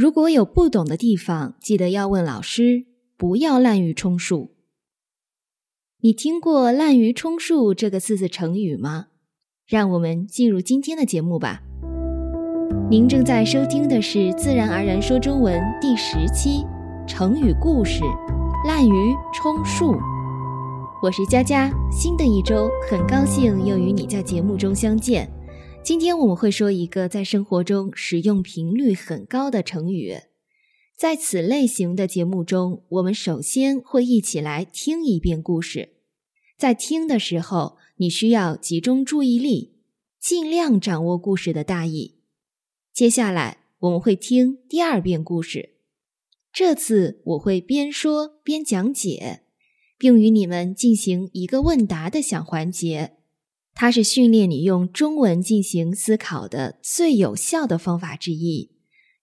如果有不懂的地方，记得要问老师，不要滥竽充数。你听过“滥竽充数”这个四字成语吗？让我们进入今天的节目吧。您正在收听的是《自然而然说中文》第十期成语故事“滥竽充数”。我是佳佳，新的一周很高兴又与你在节目中相见。今天我们会说一个在生活中使用频率很高的成语。在此类型的节目中，我们首先会一起来听一遍故事。在听的时候，你需要集中注意力，尽量掌握故事的大意。接下来我们会听第二遍故事。这次我会边说边讲解，并与你们进行一个问答的小环节。它是训练你用中文进行思考的最有效的方法之一，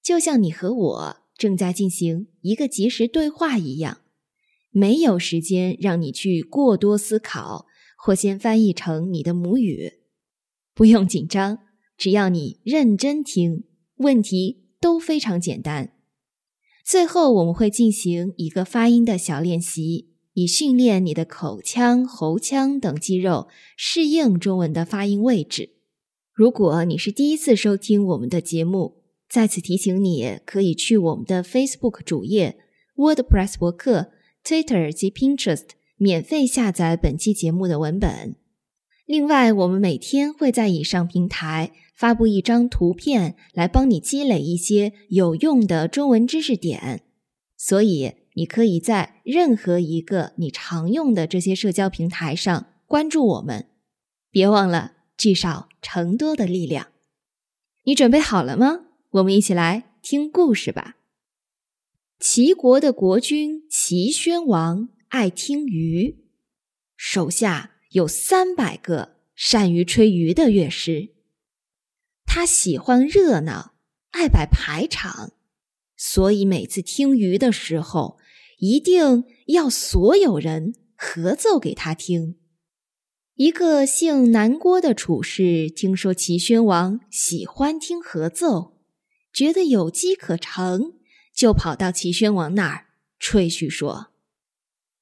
就像你和我正在进行一个即时对话一样，没有时间让你去过多思考或先翻译成你的母语。不用紧张，只要你认真听，问题都非常简单。最后，我们会进行一个发音的小练习。以训练你的口腔、喉腔等肌肉适应中文的发音位置。如果你是第一次收听我们的节目，再次提醒你可以去我们的 Facebook 主页、WordPress 博客、Twitter 及 Pinterest 免费下载本期节目的文本。另外，我们每天会在以上平台发布一张图片，来帮你积累一些有用的中文知识点。所以。你可以在任何一个你常用的这些社交平台上关注我们，别忘了聚少成多的力量。你准备好了吗？我们一起来听故事吧。齐国的国君齐宣王爱听竽，手下有三百个善于吹竽的乐师。他喜欢热闹，爱摆排场，所以每次听竽的时候。一定要所有人合奏给他听。一个姓南郭的处士听说齐宣王喜欢听合奏，觉得有机可乘，就跑到齐宣王那儿吹嘘说：“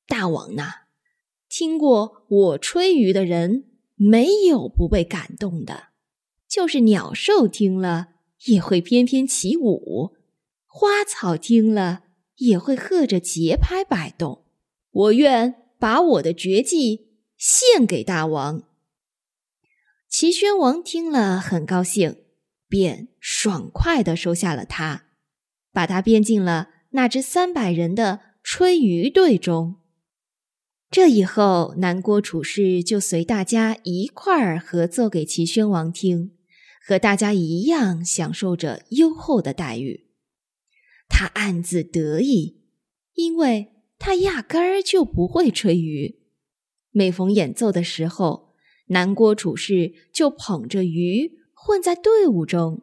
大王呐，听过我吹竽的人，没有不被感动的。就是鸟兽听了也会翩翩起舞，花草听了。”也会和着节拍摆动。我愿把我的绝技献给大王。齐宣王听了很高兴，便爽快地收下了他，把他编进了那支三百人的吹竽队中。这以后，南郭处士就随大家一块儿合奏给齐宣王听，和大家一样享受着优厚的待遇。他暗自得意，因为他压根儿就不会吹竽。每逢演奏的时候，南郭处士就捧着竽混在队伍中，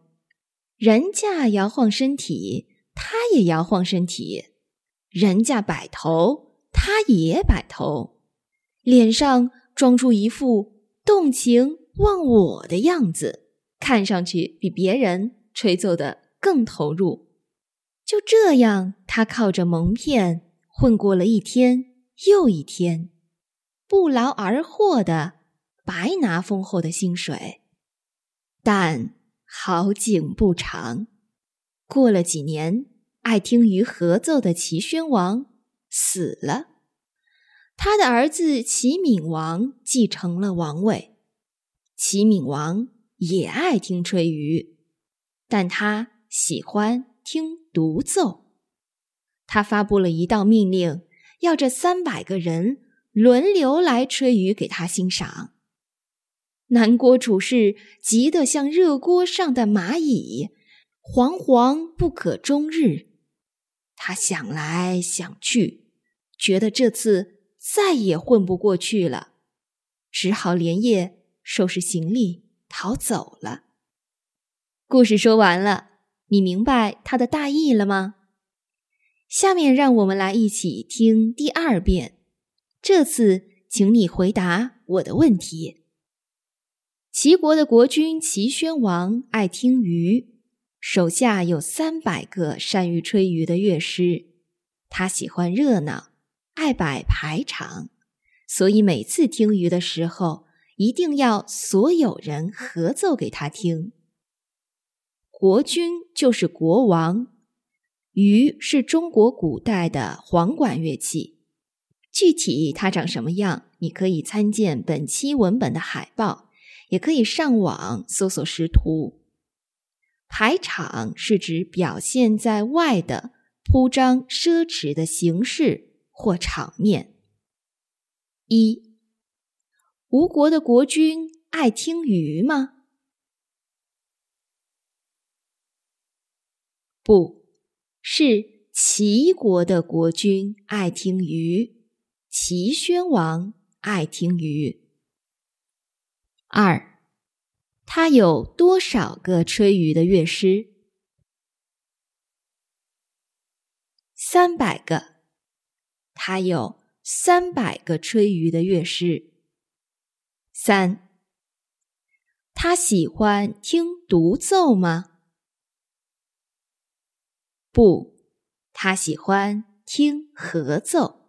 人家摇晃身体，他也摇晃身体；人家摆头，他也摆头，脸上装出一副动情忘我的样子，看上去比别人吹奏的更投入。就这样，他靠着蒙骗混过了一天又一天，不劳而获的白拿丰厚的薪水。但好景不长，过了几年，爱听于合奏的齐宣王死了，他的儿子齐闵王继承了王位。齐闵王也爱听吹竽，但他喜欢。听独奏，他发布了一道命令，要这三百个人轮流来吹竽给他欣赏。南郭处士急得像热锅上的蚂蚁，惶惶不可终日。他想来想去，觉得这次再也混不过去了，只好连夜收拾行李逃走了。故事说完了。你明白它的大意了吗？下面让我们来一起听第二遍。这次，请你回答我的问题。齐国的国君齐宣王爱听竽，手下有三百个善于吹竽的乐师。他喜欢热闹，爱摆排场，所以每次听竽的时候，一定要所有人合奏给他听。国君就是国王，竽是中国古代的簧管乐器。具体它长什么样，你可以参见本期文本的海报，也可以上网搜索识图。排场是指表现在外的铺张奢侈的形式或场面。一，吴国的国君爱听竽吗？不是，齐国的国君爱听竽。齐宣王爱听竽。二，他有多少个吹竽的乐师？三百个。他有三百个吹竽的乐师。三，他喜欢听独奏吗？不，他喜欢听合奏。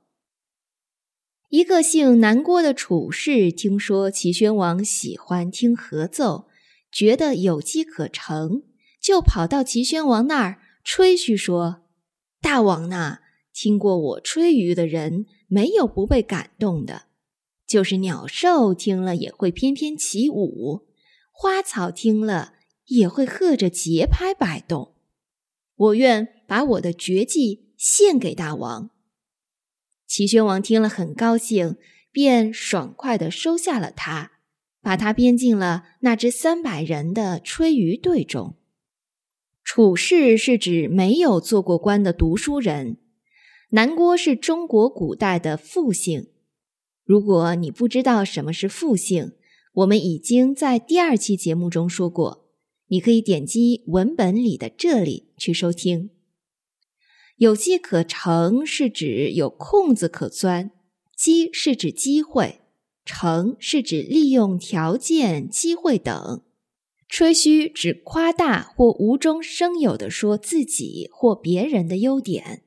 一个姓南郭的处士听说齐宣王喜欢听合奏，觉得有机可乘，就跑到齐宣王那儿吹嘘说：“大王呐，听过我吹竽的人，没有不被感动的。就是鸟兽听了也会翩翩起舞，花草听了也会和着节拍摆动。我愿把我的绝技献给大王。”齐宣王听了很高兴，便爽快地收下了他，把他编进了那支三百人的吹竽队中。处士是指没有做过官的读书人。南郭是中国古代的复姓。如果你不知道什么是复姓，我们已经在第二期节目中说过，你可以点击文本里的这里去收听。有机可乘是指有空子可钻，机是指机会，乘是指利用条件、机会等。吹嘘指夸大或无中生有的说自己或别人的优点。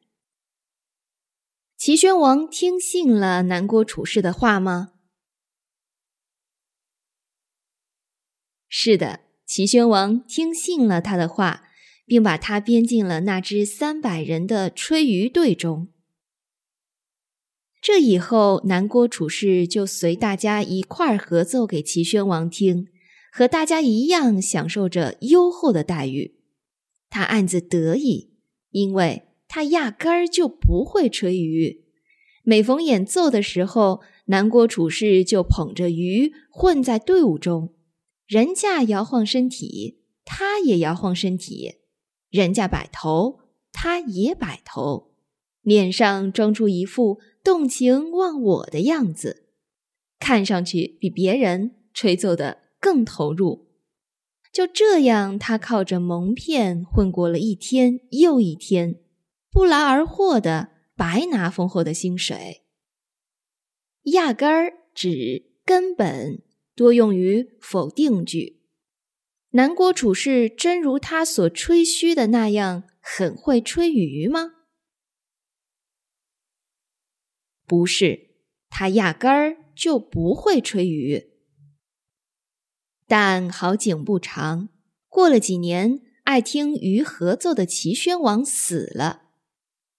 齐宣王听信了南郭处士的话吗？是的，齐宣王听信了他的话。并把他编进了那支三百人的吹竽队中。这以后，南郭处士就随大家一块儿合奏给齐宣王听，和大家一样享受着优厚的待遇。他暗自得意，因为他压根儿就不会吹竽。每逢演奏的时候，南郭处士就捧着竽混在队伍中，人家摇晃身体，他也摇晃身体。人家摆头，他也摆头，脸上装出一副动情忘我的样子，看上去比别人吹奏的更投入。就这样，他靠着蒙骗混过了一天又一天，不劳而获的白拿丰厚的薪水。压根儿指根本多用于否定句。南郭处士真如他所吹嘘的那样很会吹竽吗？不是，他压根儿就不会吹竽。但好景不长，过了几年，爱听竽合奏的齐宣王死了，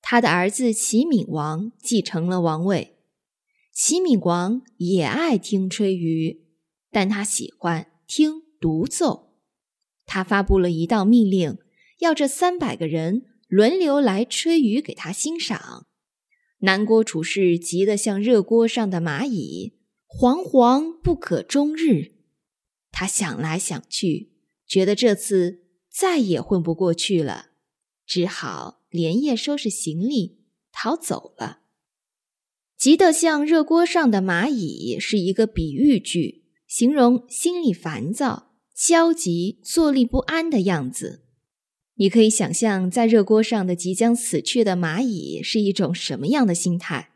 他的儿子齐闵王继承了王位。齐闵王也爱听吹竽，但他喜欢听独奏。他发布了一道命令，要这三百个人轮流来吹竽给他欣赏。南郭处士急得像热锅上的蚂蚁，惶惶不可终日。他想来想去，觉得这次再也混不过去了，只好连夜收拾行李逃走了。急得像热锅上的蚂蚁是一个比喻句，形容心里烦躁。焦急、坐立不安的样子，你可以想象，在热锅上的即将死去的蚂蚁是一种什么样的心态。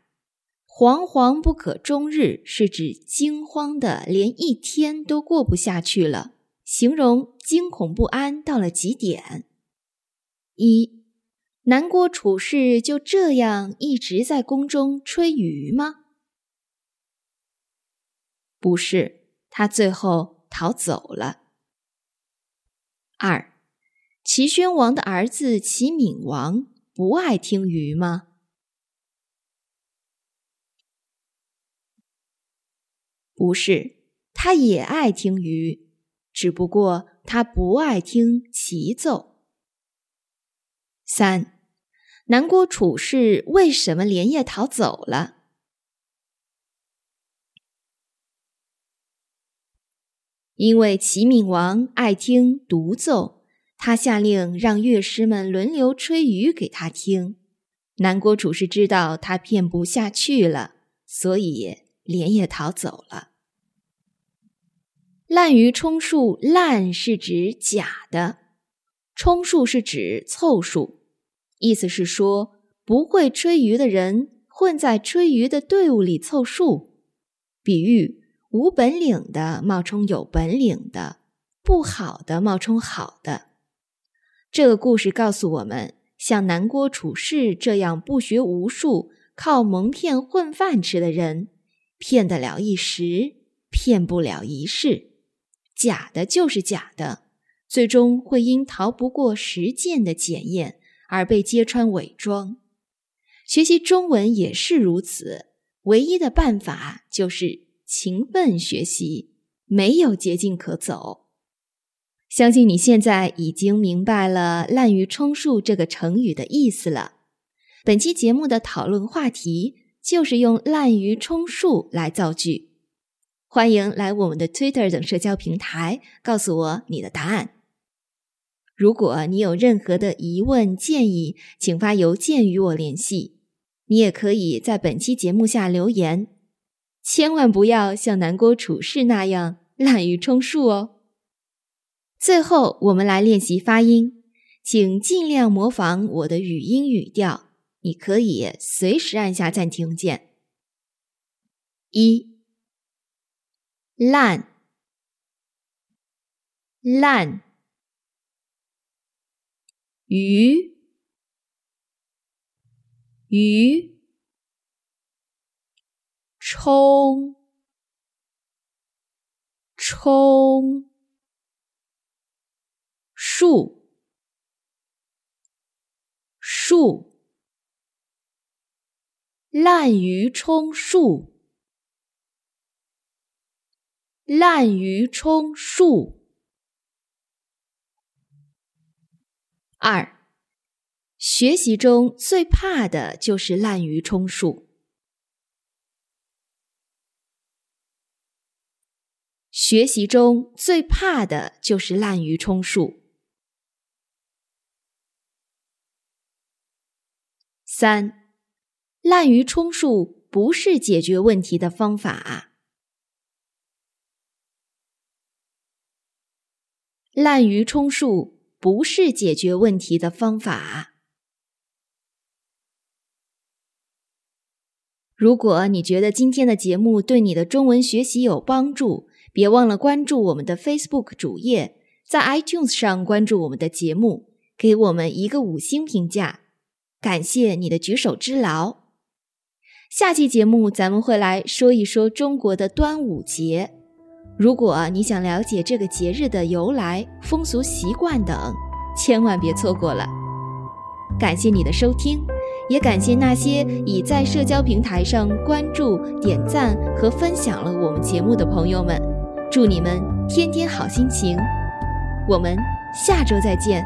惶惶不可终日，是指惊慌的连一天都过不下去了，形容惊恐不安到了极点。一，南郭处士就这样一直在宫中吹竽吗？不是，他最后逃走了。二，齐宣王的儿子齐闵王不爱听鱼吗？不是，他也爱听鱼，只不过他不爱听齐奏。三，南郭处士为什么连夜逃走了？因为齐闵王爱听独奏，他下令让乐师们轮流吹竽给他听。南郭处士知道他骗不下去了，所以连夜逃走了。滥竽充数，滥是指假的，充数是指凑数，意思是说不会吹竽的人混在吹竽的队伍里凑数，比喻无本领的冒充有本领的，不好的冒充好的。这个故事告诉我们，像南郭处士这样不学无术、靠蒙骗混饭吃的人，骗得了一时，骗不了一世。假的就是假的，最终会因逃不过实践的检验而被揭穿伪装。学习中文也是如此，唯一的办法就是勤奋学习，没有捷径可走。相信你现在已经明白了“滥竽充数”这个成语的意思了。本期节目的讨论话题就是用“滥竽充数”来造句。欢迎来我们的 Twitter 等社交平台，告诉我你的答案。如果你有任何的疑问建议，请发邮件与我联系。你也可以在本期节目下留言，千万不要像南郭处士那样滥竽充数哦。最后，我们来练习发音，请尽量模仿我的语音语调。你可以随时按下暂停键。一。烂，烂，鱼，鱼，冲，冲，树，树，滥竽充数。滥竽充数。二，学习中最怕的就是滥竽充数。学习中最怕的就是滥竽充数。三，滥竽充数不是解决问题的方法。滥竽充数不是解决问题的方法。如果你觉得今天的节目对你的中文学习有帮助，别忘了关注我们的 Facebook 主页，在 iTunes 上关注我们的节目，给我们一个五星评价，感谢你的举手之劳。下期节目咱们会来说一说中国的端午节。如果你想了解这个节日的由来、风俗习惯等，千万别错过了。感谢你的收听，也感谢那些已在社交平台上关注、点赞和分享了我们节目的朋友们。祝你们天天好心情，我们下周再见。